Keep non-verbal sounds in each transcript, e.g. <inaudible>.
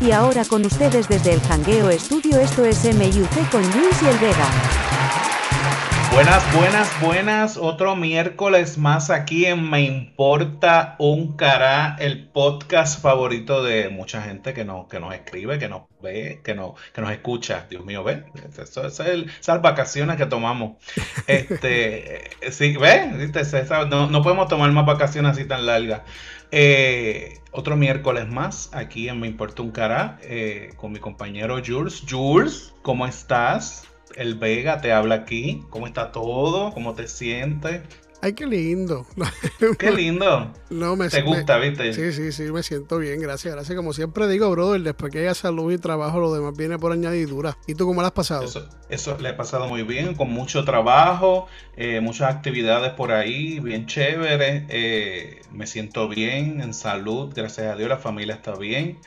Y ahora con ustedes desde el Jangueo Estudio esto es MUC con Luis y el Vega. Buenas, buenas, buenas. Otro miércoles más aquí en Me Importa un Cará, el podcast favorito de mucha gente que, no, que nos escribe, que nos ve, que, no, que nos escucha. Dios mío, ve. Eso, es el, esas vacaciones que tomamos. Este, <laughs> sí, ve, no, no podemos tomar más vacaciones así tan largas. Eh, otro miércoles más aquí en Me Importa un Cará eh, con mi compañero Jules. Jules, ¿cómo estás? El Vega te habla aquí. ¿Cómo está todo? ¿Cómo te sientes? Ay, qué lindo. <laughs> Qué lindo. No, me, ¿Te gusta, viste? Sí, sí, sí, me siento bien, gracias, gracias. Como siempre digo, brother, después que haya salud y trabajo, lo demás viene por añadidura. ¿Y tú cómo lo has pasado? Eso, eso le he pasado muy bien, con mucho trabajo, eh, muchas actividades por ahí, bien chévere. Eh, me siento bien, en salud, gracias a Dios, la familia está bien.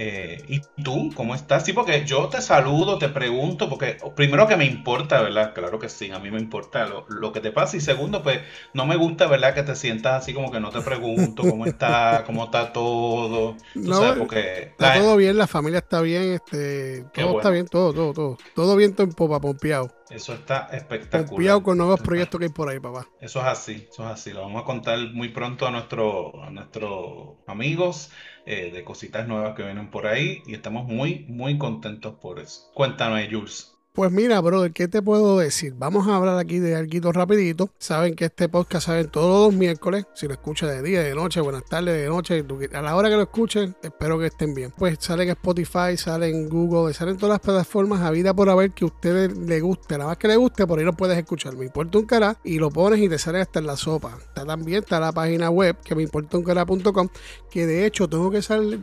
Eh, ¿Y tú cómo estás? Sí, porque yo te saludo, te pregunto, porque primero que me importa, ¿verdad? Claro que sí, a mí me importa lo, que te pasa. Y segundo, pues no me gusta, ¿verdad? Que te sientas así como que no te pregunto cómo está, cómo está todo. no, porque está todo bien, la familia está bien, este, todo está bien, todo, todo, todo. Todo viento en popa, pompeado. Eso está espectacular. Pompeado con nuevos proyectos que hay por ahí, papá. Eso es así, eso es así. Lo vamos a contar muy pronto a, nuestro, a nuestros amigos. Eh, de cositas nuevas que vienen por ahí y estamos muy, muy contentos por eso. Cuéntame, Jules. Pues mira, brother, ¿qué te puedo decir? Vamos a hablar aquí de algo rapidito. Saben que este podcast sale todos los miércoles. Si lo escuchas de día, de noche, buenas tardes, de noche, a la hora que lo escuchen, espero que estén bien. Pues sale en Spotify, sale en Google, salen todas las plataformas a vida por haber que a ustedes le guste. Nada más que le guste, por ahí lo puedes escuchar. Me importa un cara y lo pones y te sale hasta en la sopa. Está también, está la página web que me importa un cara.com, que de hecho tengo que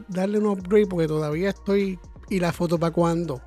darle un upgrade porque todavía estoy ¿Y la foto para cuándo?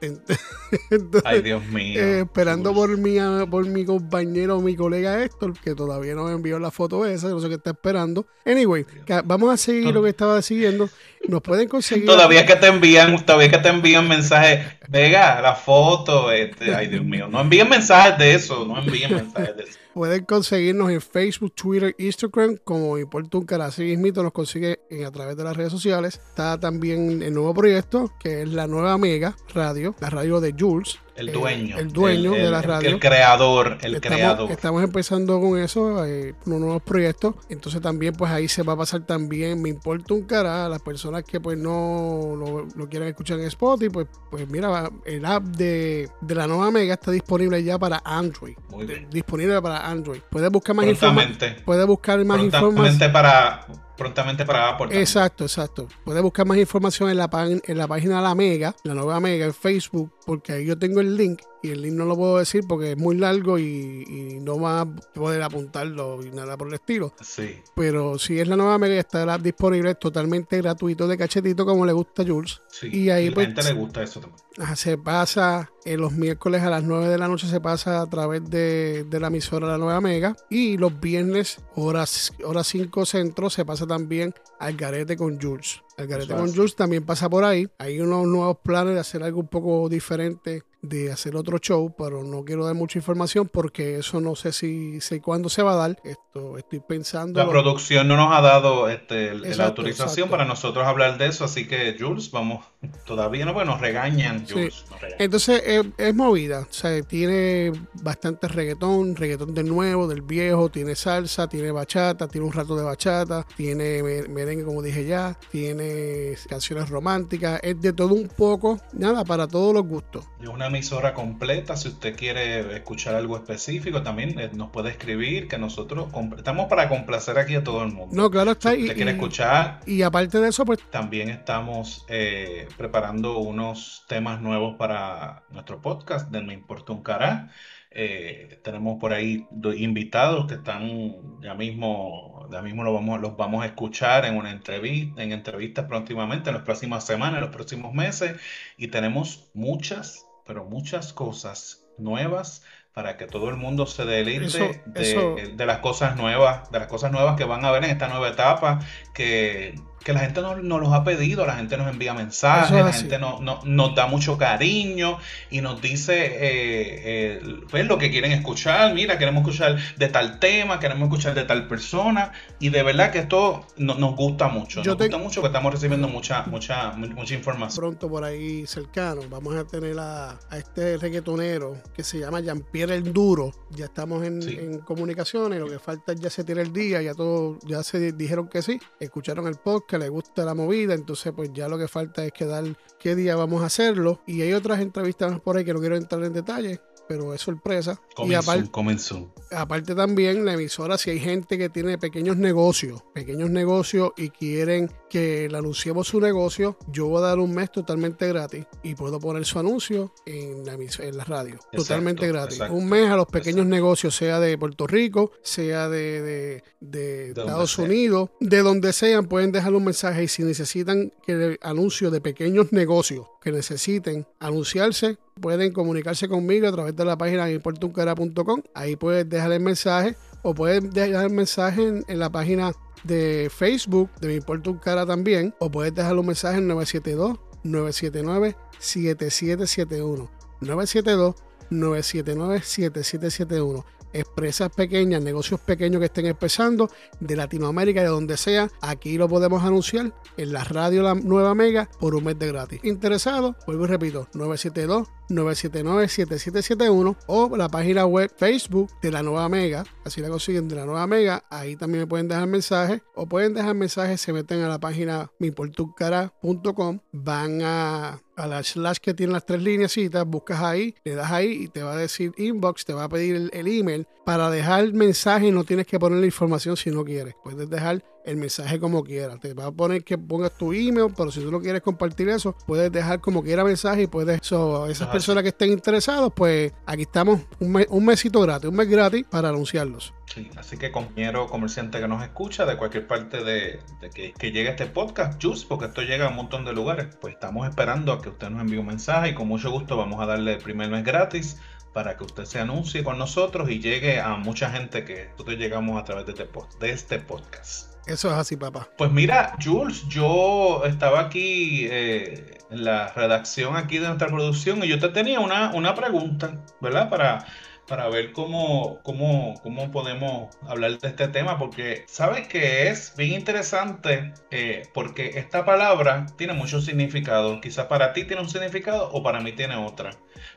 <laughs> Ay, Dios mío. Eh, esperando por mi, por mi compañero, mi colega Héctor, que todavía no me envió la foto esa, no sé qué está esperando. Anyway, vamos a seguir lo que estaba siguiendo. Nos pueden conseguir. Todavía que te envían, todavía que te envían mensajes, Vega, la foto, este, ay Dios mío, no envíen mensajes de eso, no envíen mensajes de eso. Pueden conseguirnos en Facebook, Twitter, Instagram, como Importa un cara. Así mismo nos consigue a través de las redes sociales. Está también el nuevo proyecto, que es la nueva Mega Radio, la radio de Jules. El dueño. el dueño de la radio. El, creador, el estamos, creador. Estamos empezando con eso, eh, unos nuevos proyectos. Entonces también pues ahí se va a pasar también, me importa un cara, a las personas que pues no lo, quieran escuchar en Spotify, pues, pues mira, el app de, la nueva Mega está disponible ya para Android. Muy bien. Disponible para Android. Puedes buscar más información. Puedes buscar más información. para prontamente para Apple. Exacto, exacto. Puedes buscar más información en la, en la página de la Mega, la nueva Mega en Facebook, porque ahí yo tengo el link y el link no lo puedo decir porque es muy largo y, no va a poder apuntarlo y nada por el estilo. Sí. Pero si es la nueva Mega, está disponible totalmente gratuito de cachetito como le gusta a Jules. Sí. Y ahí pues, gente le gusta eso también. Se pasa en los miércoles a las 9 de la noche se pasa a través de, la emisora La Nueva Mega y los viernes horas hora 5 centro se pasa también al garete con Jules. El garete con Jules también pasa por ahí. Hay unos nuevos planes de hacer algo un poco diferente de hacer otro show, pero no quiero dar mucha información porque eso no sé si sé cuándo se va a dar. Esto estoy pensando. La producción no nos ha dado este, la autorización para nosotros hablar de eso, así que Jules, vamos, <laughs> todavía no, porque nos regañan. Jules, Entonces es, movida, o sea, tiene bastante reggaetón, reggaetón del nuevo, del viejo, tiene salsa, tiene bachata, tiene un rato de bachata, tiene merengue como dije ya, tiene canciones románticas, es de todo un poco, nada, para todos los gustos. Es una emisora completa. Si usted quiere escuchar algo específico, también eh, nos puede escribir, que nosotros estamos para complacer aquí a todo el mundo. No, claro está. Si usted quiere escuchar. Y aparte de eso, pues. También estamos eh, preparando unos temas nuevos para nuestro podcast de Me Importa un Cara. Eh, tenemos por ahí invitados que están ya mismo, ya mismo lo vamos, los vamos a escuchar en una entrevista, en entrevistas próximamente, en las próximas semanas, en los próximos meses, y tenemos muchas pero muchas cosas nuevas para que todo el mundo se deleite de, las cosas nuevas, de las cosas nuevas que van a ver en esta nueva etapa, que que la gente nos no los ha pedido, la gente nos envía mensajes, la gente no, nos da mucho cariño y nos dice eh, eh, pues, lo que quieren escuchar. Mira, queremos escuchar de tal tema, queremos escuchar de tal persona. Y de verdad que esto nos gusta mucho. nos gusta mucho que estamos recibiendo mucha, mucha, mucha información. Pronto por ahí cercano vamos a tener a, este reggaetonero que se llama Jean-Pierre El Duro. Ya estamos en, en comunicaciones, lo que falta es ya se tiene el día, ya todo, ya se dijeron que sí, escucharon el podcast, les gusta la movida, entonces pues ya lo que falta es quedar qué día vamos a hacerlo. Y hay otras entrevistas por ahí que no quiero entrar en detalle, pero es sorpresa. y aparte, comenzó. Aparte también la emisora, si hay gente que tiene pequeños negocios, pequeños negocios y quieren que le anunciemos su negocio, yo voy a dar un mes totalmente gratis y puedo poner su anuncio en la, en la radio. totalmente gratis. Un mes a los pequeños negocios, sea de Puerto Rico, sea de, de, Estados Unidos, de donde sean, pueden dejar un mensaje y si necesitan que el anuncio de pequeños negocios que necesiten anunciarse, pueden comunicarse conmigo a través de la página importuncara.com. Ahí puedes dejar el mensaje o puedes dejar el mensaje en, la página de Facebook de Mi Importa un Cara también. O puedes dejar un mensaje en 972 979 7771. 972 979 7771 empresas pequeñas, negocios pequeños que estén empezando de Latinoamérica, de donde sea, aquí lo podemos anunciar en la radio La Nueva Mega por un mes de gratis. Interesado, vuelvo y repito, 972 979-7771 o la página web Facebook de la Nueva Mega, así la consiguen de la Nueva Mega, ahí también me pueden dejar mensajes o pueden dejar mensajes, se meten a la página miportucara.com, van a a la slash que tiene las tres líneas, buscas ahí, le das ahí y te va a decir inbox, te va a pedir el, email. Para dejar mensaje, no tienes que poner la información si no quieres, puedes dejar el mensaje como quieras. Te va a poner que pongas tu email, pero si tú no quieres compartir eso, puedes dejar como quiera mensaje y puedes. So, esas personas que estén interesados, pues aquí estamos un, un mesito gratis, un mes gratis para anunciarlos. Sí, así que compañero comerciante que nos escucha de cualquier parte de, que, que, llegue este podcast, just porque esto llega a un montón de lugares, pues estamos esperando a que usted nos envíe un mensaje y con mucho gusto vamos a darle el primer mes gratis para que usted se anuncie con nosotros y llegue a mucha gente que nosotros llegamos a través de este, de este podcast. Eso es así, papá. Pues mira, Jules, yo estaba aquí eh, en la redacción aquí de nuestra producción y yo te tenía una, una pregunta, ¿verdad? Para, para ver cómo, cómo, cómo podemos hablar de este tema, porque sabes que es bien interesante, eh, porque esta palabra tiene mucho significado. Quizás para ti tiene un significado o para mí tiene otra.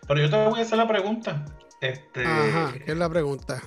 Pero yo te voy a hacer la pregunta. Este, Ajá, ¿qué es la pregunta?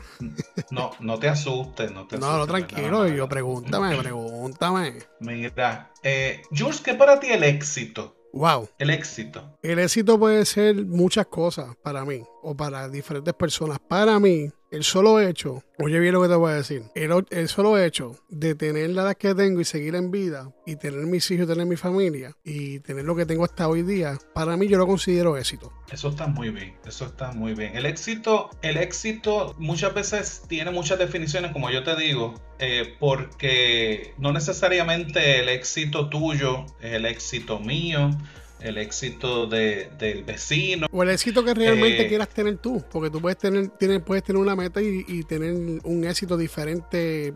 No, no te asustes, no te asustes. No, no, tranquilo, yo pregúntame, <clears throat> pregúntame. Mira, eh, Jules, ¿qué para ti el éxito? Wow. El éxito. El éxito puede ser muchas cosas para mí o para diferentes personas. Para mí, el solo hecho, oye bien lo que te voy a decir, el, solo hecho de tener la edad que tengo y seguir en vida y tener mis hijos, tener mi familia y tener lo que tengo hasta hoy día, para mí yo lo considero éxito. Eso está muy bien, eso está muy bien. El éxito, el éxito muchas veces tiene muchas definiciones, como yo te digo, eh, porque no necesariamente el éxito tuyo es el éxito mío el éxito de, del vecino. O el éxito que realmente eh, quieras tener tú, porque tú puedes tener, puedes tener una meta y, tener un éxito diferente,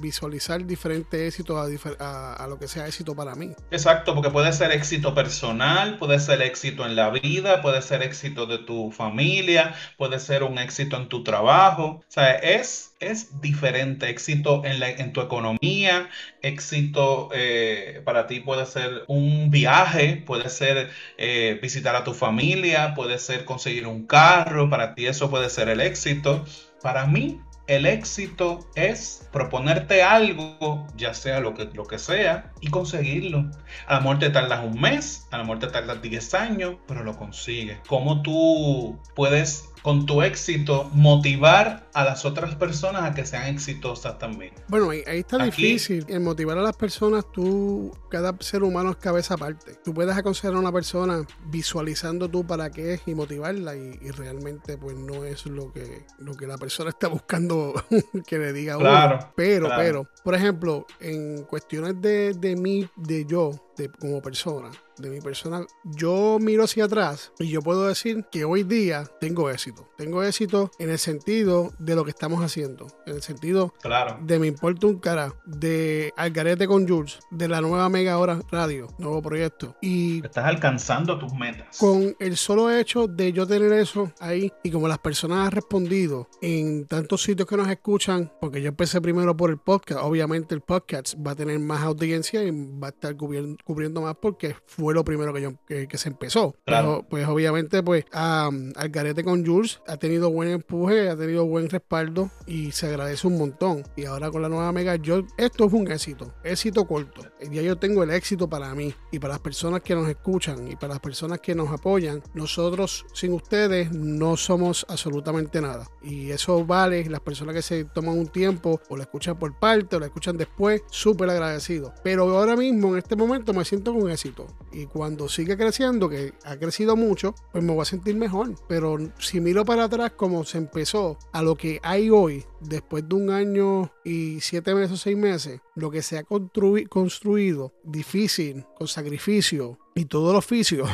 visualizar diferente éxito a, a, lo que sea éxito para mí. Exacto, porque puede ser éxito personal, puede ser éxito en la vida, puede ser éxito de tu familia, puede ser un éxito en tu trabajo. O sea, es es diferente. Éxito en, la, en tu economía, éxito eh, para ti puede ser un viaje, puede ser eh, visitar a tu familia, puede ser conseguir un carro, para ti eso puede ser el éxito. Para mí, el éxito es proponerte algo, ya sea lo que, lo que sea, y conseguirlo. A lo mejor te tardas un mes, a lo mejor te tardas 10 años, pero lo consigues. ¿Cómo tú puedes con tu éxito motivar a las otras personas a que sean exitosas también. Bueno, ahí, está difícil. En motivar a las personas, tú, cada ser humano es cabeza aparte. Tú puedes aconsejar a una persona visualizando tú para qué es y motivarla y, realmente pues no es lo que, lo que la persona está buscando <laughs> que le diga claro, Pero, pero, por ejemplo, en cuestiones de, de mí, de yo, de, como persona, de mi persona, yo miro hacia atrás y yo puedo decir que hoy día tengo éxito. Tengo éxito en el sentido de lo que estamos haciendo, en el sentido Claro. de Me Importa un Cara, de Algarete con Jules, de la nueva Mega Hora Radio, nuevo proyecto. Y Estás alcanzando tus metas. con el solo hecho de yo tener eso ahí y como las personas han respondido en tantos sitios que nos escuchan, porque yo empecé primero por el podcast, obviamente el podcast va a tener más audiencia y va a estar cubriendo, cubriendo más porque fue lo primero que, yo, que, que se empezó. Claro. Pero pues obviamente pues um, Algarete con Jules ha tenido buen empuje, ha tenido buen respaldo y se agradece un montón. Y ahora con la nueva Mega, yo, esto es un éxito, éxito corto. Ya yo tengo el éxito para mí y para las personas que nos escuchan y para las personas que nos apoyan. Nosotros sin ustedes no somos absolutamente nada. Y eso vale, las personas que se toman un tiempo o la escuchan por parte o la escuchan después, súper agradecido. Pero ahora mismo, en este momento, me siento con éxito. Y cuando sigue creciendo, que ha crecido mucho, pues me voy a sentir mejor. Pero si miro para atrás como se empezó a lo que hay hoy, después de un año y siete meses o seis meses, lo que se ha construi- construido difícil, con sacrificio y todo el oficio,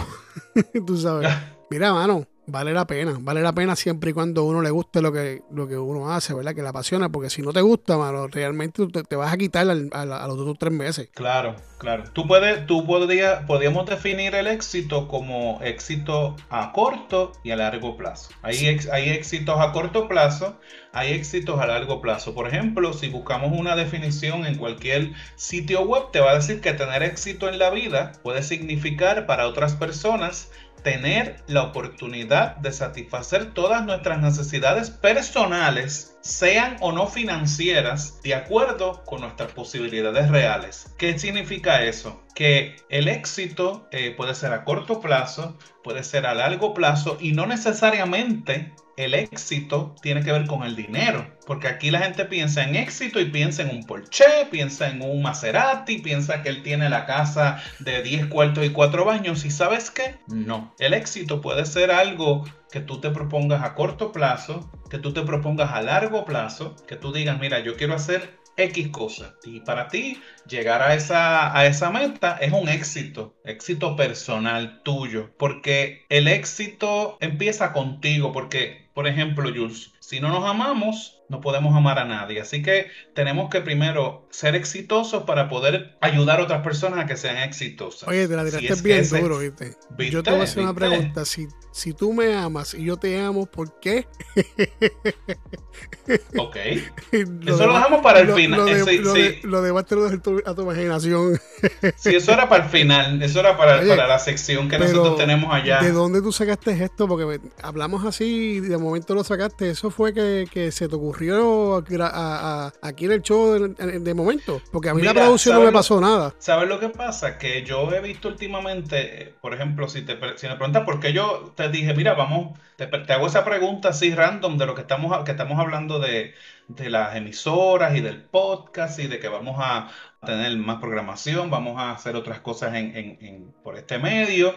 <laughs> tú sabes. <laughs> Mira, mano, vale la pena, vale la pena siempre y cuando uno le guste lo que, lo que uno hace, ¿verdad? Que le apasiona, porque si no te gusta, mano, realmente te, te vas a quitar al- al- a, los dos tres meses. Claro, claro. Tú puedes, tú podrías, podríamos definir el éxito como éxito a corto y a largo plazo. Hay, ex- hay éxitos a corto plazo, hay éxitos a largo plazo. Por ejemplo, si buscamos una definición en cualquier sitio web, te va a decir que tener éxito en la vida puede significar para otras personas tener la oportunidad de satisfacer todas nuestras necesidades personales, sean o no financieras, de acuerdo con nuestras posibilidades reales. ¿Qué significa eso? Que el éxito eh, puede ser a corto plazo, puede ser a largo plazo y no necesariamente el éxito tiene que ver con el dinero. Porque aquí la gente piensa en éxito y piensa en un Porsche, piensa en un Maserati, piensa que él tiene la casa de 10 cuartos y 4 baños. ¿Y sabes qué? No. El éxito puede ser algo que tú te propongas a corto plazo, que tú te propongas a largo plazo, que tú digas, mira, yo quiero hacer X cosas. Y para ti, llegar a esa, a esa meta es un éxito, éxito personal tuyo. Porque el éxito empieza contigo. Porque, por ejemplo, Jules, si no nos amamos, no podemos amar a nadie. Así que tenemos que primero ser exitosos para poder ayudar a otras personas a que sean exitosas. Oye, te la Si tiraste es que bien ese- duro, ¿viste? ¿Viste? Yo te voy a hacer una pregunta. Si, si tú me amas y yo te amo, ¿por qué? <laughs> Ok. Lo Eso lo dejamos para el lo- final. Lo, de- sí, lo sí. de- lo demás te lo dejo a tu, imaginación. <laughs> Sí, eso era para el final. Eso era para, Oye, para la sección que nosotros tenemos allá. ¿De dónde tú sacaste esto? Porque hablamos así y de momento lo sacaste. ¿Eso fue que, que se te ocurrió a- a- aquí en el show de, de momento? Porque a mí la producción no me pasó nada. ¿Sabes lo que pasa? Que yo he visto últimamente, por ejemplo, si, te, si me preguntas por qué yo te dije, mira, vamos, te, te hago esa pregunta así random de lo que estamos, que estamos hablando de, de las emisoras y del podcast y de que vamos a tener más programación, vamos a hacer otras cosas en, en- en- por este medio.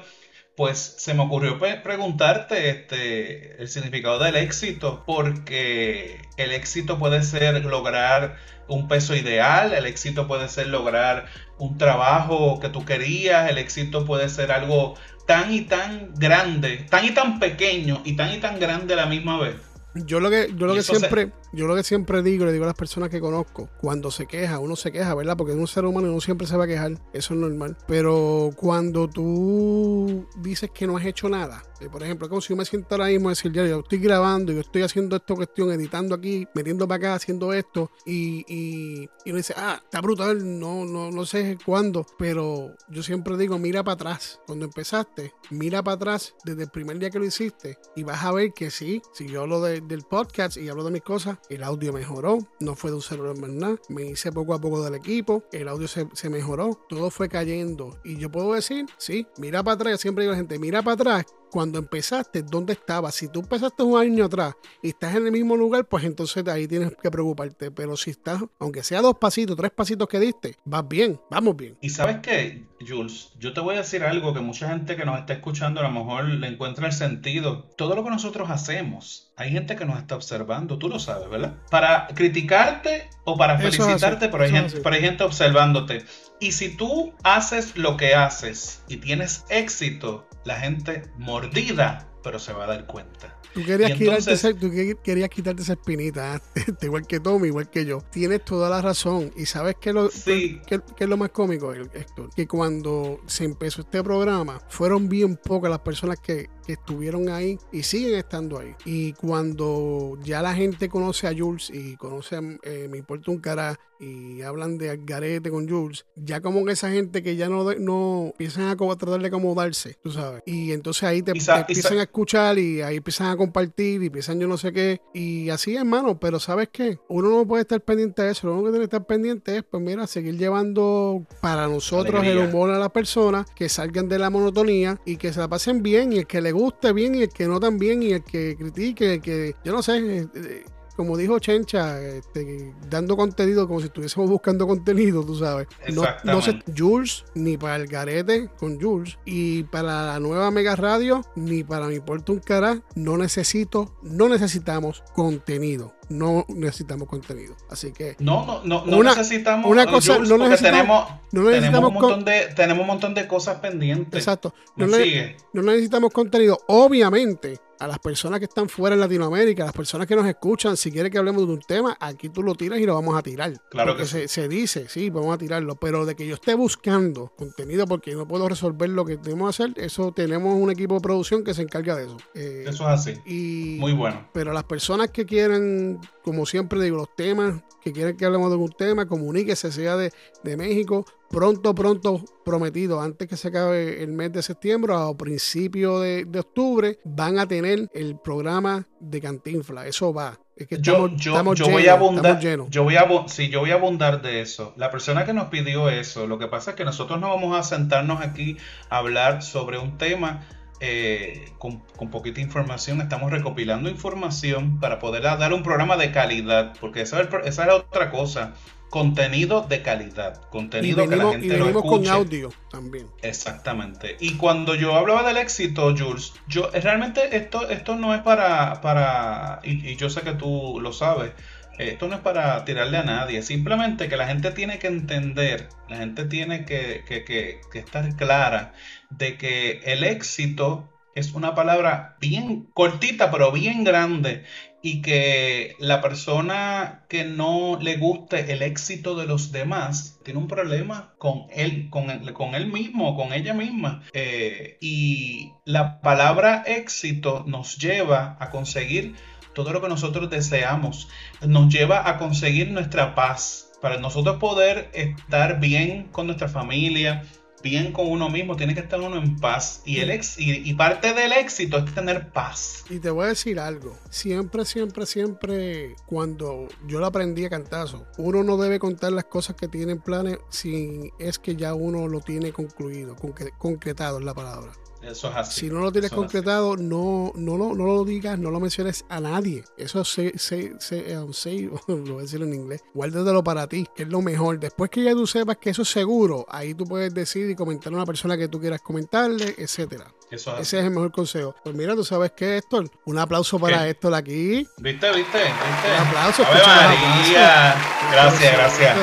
Pues se me ocurrió preguntarte este, el significado del éxito, porque el éxito puede ser lograr un peso ideal, el éxito puede ser lograr un trabajo que tú querías, el éxito puede ser algo tan y tan grande, tan y tan pequeño y tan y tan grande a la misma vez. Yo lo que, yo lo que se- siempre, yo lo que siempre digo, le digo a las personas que conozco, cuando se queja, uno se queja, ¿verdad? Porque es un ser humano uno siempre se va a quejar, eso es normal. Pero cuando tú dices que no has hecho nada, eh, por ejemplo, como si yo me siento ahora mismo a decir, ya, yo estoy grabando, yo estoy haciendo esta cuestión, editando aquí, metiendo para acá, haciendo esto, y, y, y uno dice, ah, está brutal, no, no, no sé cuándo, pero yo siempre digo, mira para atrás, cuando empezaste, mira para atrás desde el primer día que lo hiciste, y vas a ver que sí, si yo hablo de- del podcast y hablo de mis cosas, el audio mejoró, no fue de un celular más nada, me hice poco a poco del equipo, el audio se, se mejoró, todo fue cayendo, y yo puedo decir, sí, mira para atrás, siempre digo a la gente, mira para atrás, cuando empezaste, ¿dónde estabas? Si tú empezaste un año atrás y estás en el mismo lugar, pues entonces ahí tienes que preocuparte. Pero si estás, aunque sea dos pasitos, tres pasitos que diste, vas bien, vamos bien. Y sabes qué, Jules, yo te voy a decir algo que mucha gente que nos está escuchando a lo mejor le encuentra el sentido. Todo lo que nosotros hacemos, hay gente que nos está observando, tú lo sabes, ¿verdad? Para criticarte o para felicitarte, pero, hay gente, pero hay gente observándote. Y si tú haces lo que haces y tienes éxito, la gente mordida, pero se va a dar cuenta. Tú querías, quitarte tú que- querías quitarte esa espinita, <laughs> ¿eh? igual que Tommy, igual que yo. Tienes toda la razón. ¿Y sabes qué, es lo, Sí. qué- qué es lo más cómico, Héctor? Que cuando se empezó este programa, fueron bien pocas las personas que, que estuvieron ahí y siguen estando ahí. Y cuando ya la gente conoce a Jules y conoce a eh, Me Importa un Cara y hablan de Algarete con Jules, ya como que esa gente que ya no, no empiezan a tratar de acomodarse, tú sabes. Y entonces ahí te, empiezan a escuchar y ahí empiezan a compartir y empiezan yo no sé qué. Y así, hermano, pero ¿sabes qué? Uno no puede estar pendiente de eso. Lo único que tiene que estar pendiente es, pues mira, seguir llevando para nosotros el humor a las personas, que salgan de la monotonía y que se la pasen bien y el que le guste bien y el que no tan bien y el que critique, el que, yo no sé, eh, eh, como dijo Chencha, este, dando contenido como si estuviésemos buscando contenido, tú sabes. No, no se. Jules, ni para el garete con Jules, y para la nueva Mega Radio, ni para mi Puerto un cara, no necesito, no necesitamos contenido. No necesitamos contenido. Así que No, no, no, no Una- necesitamos una cosa, Jules, no necesitamos- tenemos, no tenemos, un montón de, tenemos un montón de cosas pendientes. exacto. ¿Me No, sigue? no necesitamos contenido. Obviamente, a las personas que están fuera en Latinoamérica, a las personas que nos escuchan, si quieren que hablemos de un tema, aquí tú lo tiras y lo vamos a tirar. Claro porque que se, se dice, sí, vamos a tirarlo. Pero de que yo esté buscando contenido porque no puedo resolver lo que tenemos que hacer, eso tenemos un equipo de producción que se encarga de eso. Eh, Eso es así. y, Muy bueno. pero las personas que quieran, como siempre digo, los temas, que quieren que hablemos de algún tema, comuníquese, sea de, de México, pronto, pronto, prometido, antes que se acabe el mes de septiembre o principio de, de octubre, van a tener el programa de Cantinfla. Eso va. Es que Yo, estamos, yo, estamos yo llenos, voy a abundar, yo voy a, sí, yo voy a abundar de eso. La persona que nos pidió eso, lo que pasa es que nosotros no vamos a sentarnos aquí a hablar sobre un tema eh, con, con poquita información. Estamos recopilando información para poder dar un programa de calidad, porque esa es, esa otra cosa. Contenido de calidad, Y contenido que la venimos, y gente lo venimos con escuche. audio también. Exactamente. Y cuando yo hablaba del éxito, Jules, yo eh, realmente esto, esto no es para, para y, y yo sé que tú lo sabes, eh, esto no es para tirarle a nadie, simplemente que la gente tiene que entender, la gente tiene que, que- que- que estar clara de que el éxito es una palabra bien cortita, pero bien grande, y que la persona que no le guste el éxito de los demás tiene un problema con él, con él, con él mismo, con ella misma. Eh, y la palabra éxito nos lleva a conseguir todo lo que nosotros deseamos, nos lleva a conseguir nuestra paz. Para nosotros poder estar bien con nuestra familia, bien con uno mismo, tiene que estar uno en paz. Y, el ex, y, y parte del éxito es tener paz. Y te voy a decir algo. Siempre, siempre, siempre, cuando yo lo aprendí a cantazo, uno no debe contar las cosas que tiene en planes si es que ya uno lo tiene concluido, concre- concretado es la palabra. Eso es así. Si no lo tienes Eso concretado, no, no, lo, no lo digas, no lo menciones a nadie. Eso se, se, se, say- lo voy a decir en inglés. Guárdatelo para ti, que es lo mejor. Después que ya tú sepas que eso es seguro, ahí tú puedes decir y comentar a una persona que tú quieras comentarle, etcétera. Eso es así. Ese es el mejor consejo. Pues mira, tú sabes qué, Héctor. Un aplauso para ¿Qué? Héctor aquí. ¿Viste, viste? ¿Viste? Un aplauso, escucha los María. Gracias, gracias.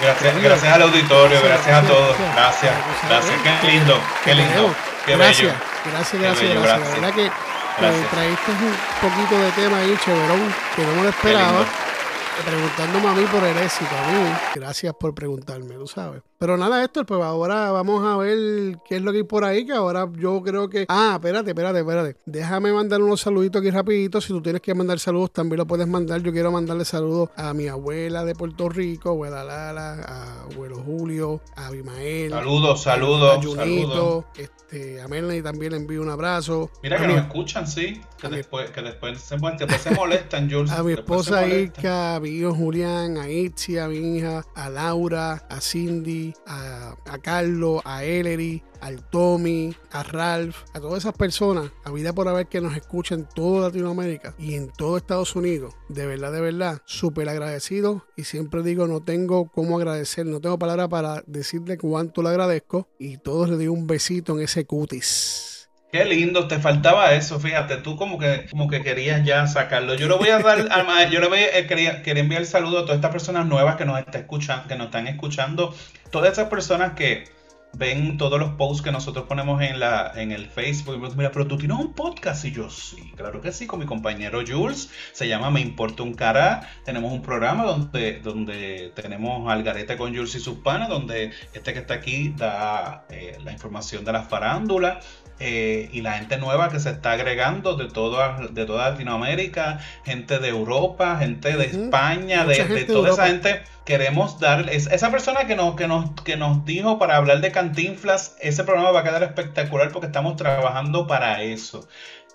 Gracias, gracias al auditorio, Gracias, gracias a todos. gracias. Gracias, Gracias. Qué lindo, qué lindo. Qué gracias, bello. gracias, gracias, bello, gracias. gracias. La verdad que traíste un poquito de tema ahí, chéverón, que no me lo esperaba. Preguntándome a mí por el éxito, a mí. Gracias por preguntarme, tú sabes. Pero nada, Héctor, pues ahora vamos a ver qué es lo que hay por ahí, que ahora yo creo que... Ah, espérate, espérate, espérate. Déjame mandar unos saluditos aquí rapidito. Si tú tienes que mandar saludos, también lo puedes mandar. Yo quiero mandarle saludos a mi abuela de Puerto Rico, abuela Lala, a abuelo Julio, a Abimael. Saludos, a saludos, Junito, saludos. este, a Melanie también le envío un abrazo. Mira a que nos escuchan, sí. Que a mi- después, que después se, que después se molestan, Jules. a mi esposa. Irka, a mi hijo Julián, a Itzi, a mi hija, a Laura, a Cindy, a, a Carlos, a Ellery, al Tommy, a Ralph, a todas esas personas, a vida por haber que nos escuchan en toda Latinoamérica y en todo Estados Unidos. De verdad, de verdad, súper agradecido y siempre digo, no tengo cómo agradecer, no tengo palabra para decirle cuánto le agradezco y todos le doy un besito en ese cutis. Qué lindo, te faltaba eso, fíjate, tú como que, como que querías ya sacarlo. Yo le voy a dar, yo le voy a, quería, quería enviar el saludo a todas estas personas nuevas que nos, está escuchando, que nos están escuchando, todas esas personas que ven todos los posts que nosotros ponemos en, la, en el Facebook. Mira, pero tú tienes un podcast. Y yo, sí, claro que sí, con mi compañero Jules. Se llama Me Importa un Cara. Tenemos un programa donde, donde tenemos Algarete con Jules y sus panas, donde este que está aquí da eh, la información de la farándula. Eh, y la gente nueva que se está agregando de toda, de toda Latinoamérica, gente de Europa, gente de España, de, toda esa gente. Queremos dar, esa persona que nos, que, nos, que nos dijo para hablar de Cantinflas, ese programa va a quedar espectacular porque estamos trabajando para eso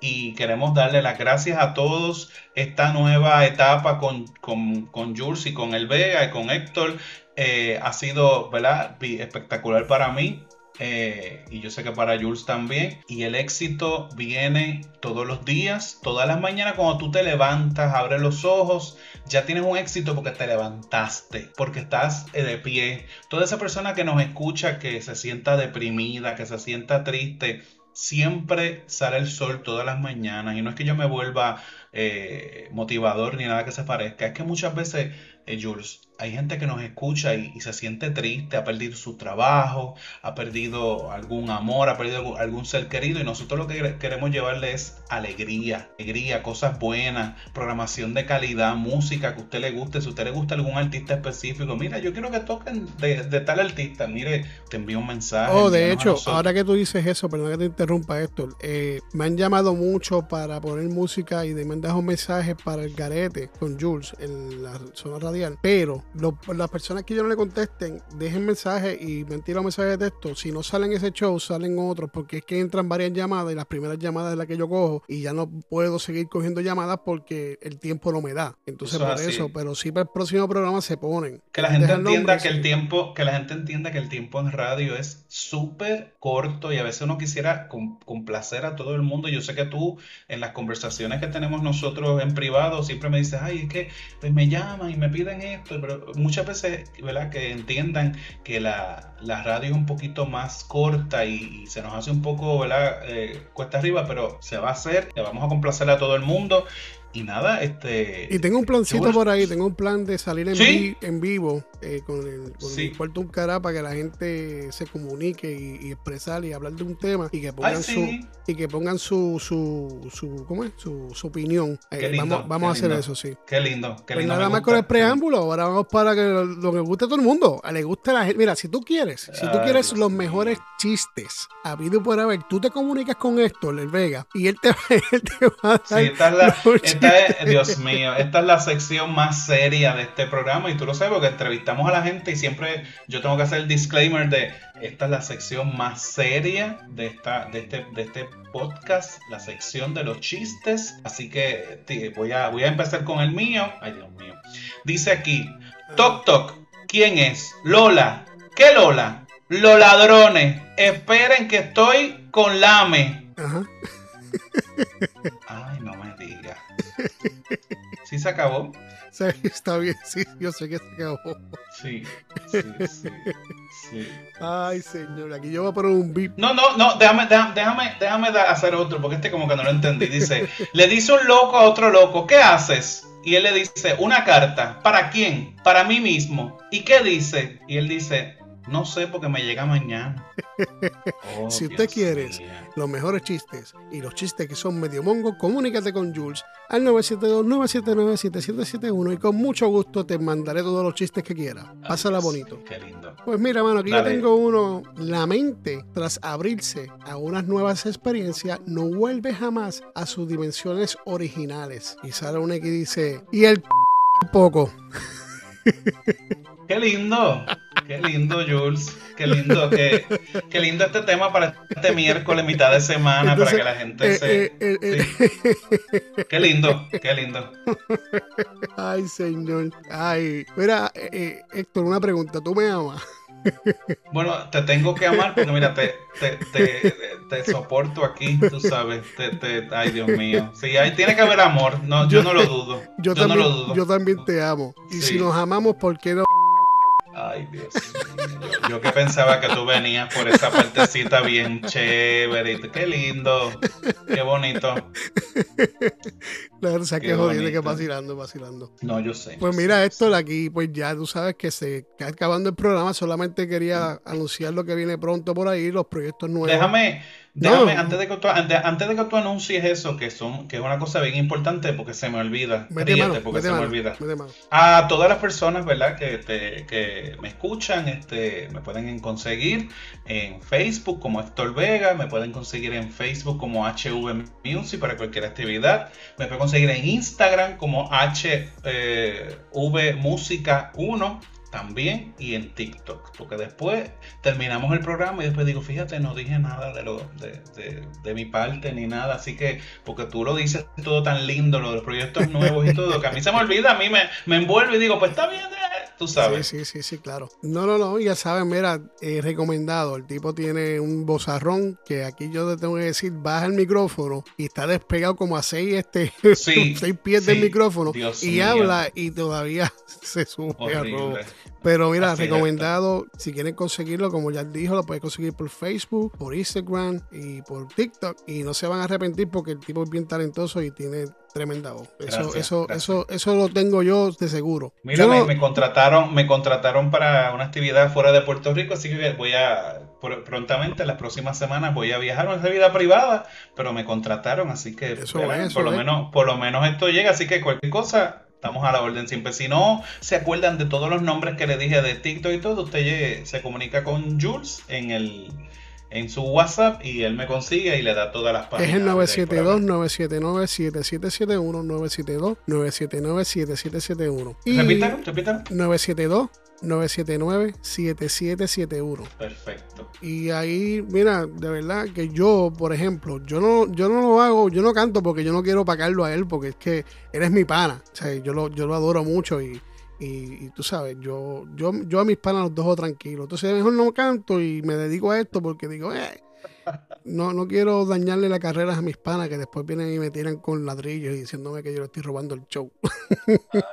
y queremos darle las gracias a todos esta nueva etapa con, con, con Jules y con el Vega y con Héctor. Eh, ha sido ¿verdad? espectacular para mí. Eh, y yo sé que para Jules también. Y el éxito viene todos los días, todas las mañanas cuando tú te levantas, abres los ojos, ya tienes un éxito porque te levantaste, porque estás eh, de pie. Toda esa persona que nos escucha, que se sienta deprimida, que se sienta triste, siempre sale el sol todas las mañanas. Y no es que yo me vuelva eh, motivador ni nada que se parezca, es que muchas veces, Jules, hay gente que nos escucha y, se siente triste, ha perdido su trabajo, ha perdido algún amor, ha perdido algún ser querido y nosotros lo que queremos llevarle es alegría, alegría, cosas buenas, programación de calidad, música que a usted le guste, si a usted le gusta algún artista específico, mira, yo quiero que toquen de, tal artista, mire, te envío un mensaje. Oh, de hecho, ahora que tú dices eso, perdón que te interrumpa esto, eh, me han llamado mucho para poner música y me han dado mensajes para el garete con Jules en la zona radial, pero las personas que yo no le contesten, dejen mensajes y me tiran mensajes de texto. Si no salen ese show, salen otros, porque es que entran varias llamadas y las primeras llamadas es las que yo cojo y ya no puedo seguir cogiendo llamadas porque el tiempo no me da. Entonces, por eso, pero sí para el próximo programa se ponen. Que la gente entienda que el tiempo, que la gente entienda que el tiempo en radio es súper corto y a veces uno quisiera complacer a todo el mundo. Yo sé que tú, en las conversaciones que tenemos nosotros en privado, siempre me dices, ay, es que pues, me llaman y me piden esto, pero muchas veces, ¿verdad? Que entiendan que la, radio es un poquito más corta y, se nos hace un poco, ¿verdad? Eh, cuesta arriba, pero se va a hacer, le vamos a complacer a todo el mundo y nada, este. Y tengo un plancito por ahí, tengo un plan de salir en, en vivo eh, con el, con un cara para que la gente se comunique y, expresar y hablar de un tema y que pongan su y que pongan su su, su ¿cómo es? su, su opinión. Eh, vamos, vamos a hacer eso, sí. Qué lindo, qué pues lindo. nada más con el preámbulo, ahora vamos para que lo, que guste a todo el mundo, le guste a la gente. Mira, si tú quieres, si tú quieres los mejores chistes a video por haber, tú te comunicas con Héctor, el Vega, y él te, <laughs> él te va a dar. Dios mío, esta es la sección más seria de este programa y tú lo sabes porque entrevistamos a la gente y siempre yo tengo que hacer el disclaimer de esta es la sección más seria de, esta, de, este, de este podcast, la sección de los chistes. Así que voy a, voy a empezar con el mío. Ay, Dios mío. Dice aquí, Toc Toc, ¿quién es? Lola. ¿Qué Lola? Los ladrones. Esperen que estoy con Lame. Ajá. ¿Sí se acabó? Sí, está bien, sí, yo sé que se acabó. Sí, sí, sí, sí. Ay, señor, aquí yo voy a poner un beep. No, no, no, déjame, déjame, déjame, hacer otro, porque este como que no lo entendí. Dice, le dice un loco a otro loco, ¿qué haces? Y él le dice, una carta. ¿Para quién? Para mí mismo. ¿Y qué dice? Y él dice, no sé porque me llega mañana. <laughs> Oh, si usted quiere los mejores chistes y los chistes que son medio mongo, comunícate con Jules al 972-979-7771 y con mucho gusto te mandaré todos los chistes que quieras. Pásala bonito. Qué lindo. Pues mira, mano, aquí yo tengo uno. La mente, tras abrirse a unas nuevas experiencias, no vuelve jamás a sus dimensiones originales. Y sale una que dice, y el <laughs> poco. Qué lindo. <laughs> Qué lindo, Jules. Qué lindo, qué, qué, lindo este tema para este miércoles, mitad de semana, para que la gente eh, se. Eh, eh, qué lindo, qué lindo. Ay, señor. Ay, mira, Héctor, una pregunta. ¿Tú me amas? Bueno, te tengo que amar porque mira, te, te, te, te soporto aquí, tú sabes. ay, Dios mío. Sí, ahí tiene que haber amor. No, yo, no lo dudo. Yo, también, no lo dudo. Yo también te amo. Y si nos amamos, ¿por qué no? Ay, Dios mío. Yo que pensaba que tú venías por esa partecita bien chévere. Qué lindo, qué bonito. La verdad que jodido que vacilando, vacilando. No, yo sé. Pues mira, esto de aquí, pues ya tú sabes que se está acabando el programa. Solamente quería anunciar lo que viene pronto por ahí, los proyectos nuevos. Déjame, Déjame, antes, de que tú, antes, de que tú anuncies eso, que, son, que es una cosa bien importante, porque se me olvida. porque se me olvida. A todas las personas, ¿verdad? Que, te, que me escuchan, este, me pueden conseguir en Facebook como Héctor Vega, me pueden conseguir en Facebook como HV Music para cualquier actividad, me pueden conseguir en Instagram como HV eh, Música 1 también y en TikTok. Porque después terminamos el programa y después digo, fíjate, no dije nada de, lo, de, de, mi parte ni nada. Así que, porque tú lo dices todo tan lindo, lo de los proyectos nuevos y todo, que a mí se me olvida, a mí me, me envuelve y digo, pues está bien, eh, tú sabes. Sí, sí, sí, sí, claro. No, no, no, ya saben, mira, eh, recomendado. El tipo tiene un bozarrón que aquí yo te tengo que decir, baja el micrófono y está despegado como a seis, este, <laughs> seis pies del micrófono y habla y todavía <laughs> se sube a pero mira, recomendado, si quieren conseguirlo, como ya dijo, lo pueden conseguir por Facebook, por Instagram y por TikTok. Y no se van a arrepentir porque el tipo es bien talentoso y tiene tremenda voz. Eso, eso, eso, eso lo tengo yo de seguro. Mira, me, contrataron, me contrataron para una actividad fuera de Puerto Rico, así que voy a prontamente, las próximas semanas, voy a viajar a una vida privada, pero me contrataron, así que por lo menos, por lo menos esto llega, así que cualquier cosa Estamos a la orden siempre. Si no se acuerdan de todos los nombres que le dije de TikTok y todo, usted se comunica con Jules en el en su WhatsApp y él me consigue y le da todas las páginas. Es el 972-979-7771, 972-979-7771. Repítalo, repítalo. 972 979-7771. Perfecto. Y ahí, mira, de verdad que yo, por ejemplo, yo no, yo no lo hago, yo no canto porque yo no quiero pagarlo a él, porque es que él es mi pana. O sea, yo lo, yo lo adoro mucho y, y, tú sabes, yo, yo, yo a mis panas los dejo tranquilos. Entonces, mejor no canto y me dedico a esto porque digo, eh, no, no quiero dañarle la carrera a mis panas que después vienen y me tiran con ladrillos y diciéndome que yo le estoy robando el show.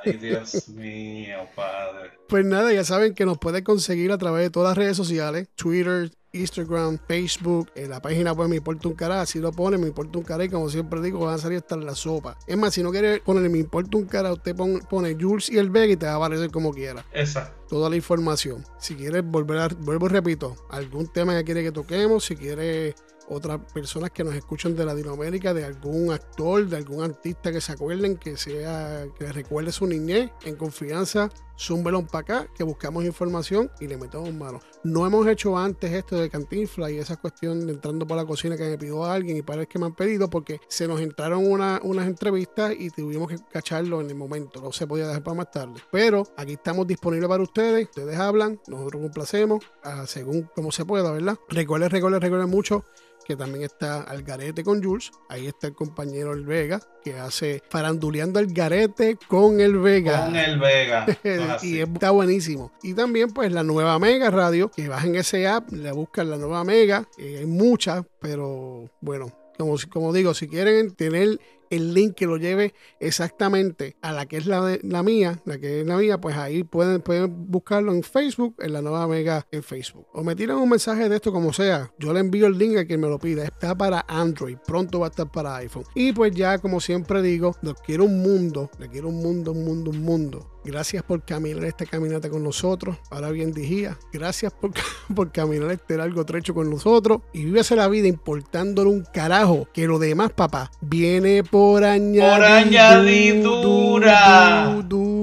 Ay, <laughs> Dios mío, padre. Pues nada, ya saben que nos pueden conseguir a través de todas las redes sociales, Twitter, Instagram, Facebook, en la página web Me Importa un Cara, si lo pone Me Importa un Cara y como siempre digo, van a salir hasta la sopa. Es más, si no quiere poner Me Importa un Cara, usted pone, Jules y el Vega y te va a aparecer como quiera. Exacto. Toda la información. Si quiere volver a, vuelvo repito, algún tema que quiere que toquemos, si quiere otras personas que nos escuchan de Latinoamérica, de algún actor, de algún artista que se acuerden, que sea, que recuerde su niñez en confianza, zúmbelo para acá, que buscamos información y le metemos mano. No hemos hecho antes esto de cantinfla y esa cuestión de entrando por la cocina que me pidió alguien y para el que me han pedido, porque se nos entraron unas entrevistas y tuvimos que cacharlo en el momento, no se podía dejar para más tarde. Pero aquí estamos disponibles para ustedes, ustedes hablan, nosotros complacemos, ah, según como se pueda, ¿verdad? Recuerden, recuerden, recuerden mucho que también está Algarete con Jules. Ahí está el compañero El Vega, que hace faranduleando el garete con el Vega. Con el Vega. <laughs> y está buenísimo. Y también, pues, la nueva Mega Radio, que bajen ese app, le buscan la nueva Mega. hay muchas, pero bueno, como, como digo, si quieren tener el link que lo lleve exactamente a la que es la, la mía, la que es la mía, pues ahí pueden, pueden buscarlo en Facebook, en la nueva Mega en Facebook. O me tiran un mensaje de esto como sea, yo le envío el link a quien me lo pida. Está para Android, pronto va a estar para iPhone. Y pues ya, como siempre digo, lo quiero un mundo, le quiero un mundo, un mundo, un mundo Gracias por caminar esta caminata con nosotros. Ahora bien dijía, gracias por, <laughs> por caminar este largo trecho con nosotros. Y vívese la vida importándole un carajo. Que lo demás, papá, viene por añadidura. Por añadidura.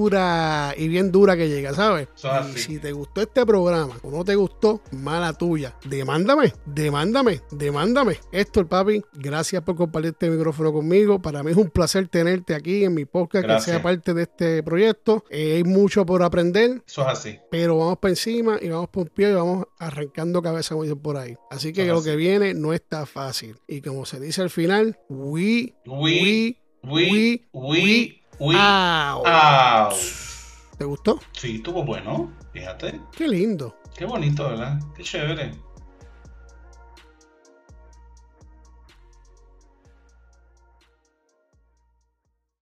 Dura. Y bien dura que llega, ¿sabes? Y si te gustó este programa o no te gustó, mala tuya. Demándame, demándame, demándame. Esto, el papi, gracias por compartir este micrófono conmigo. Para mí es un placer tenerte aquí en mi podcast, que sea parte de este proyecto. Eh, hay mucho por aprender. Eso es así. Pero vamos por encima y vamos por pie y vamos arrancando cabeza por ahí. Así que lo que viene no está fácil. Y como se dice al final, we, we, we, we, we, out. ¿Te gustó? Sí, estuvo bueno. Fíjate. Qué lindo. Qué bonito, ¿verdad? Qué chévere.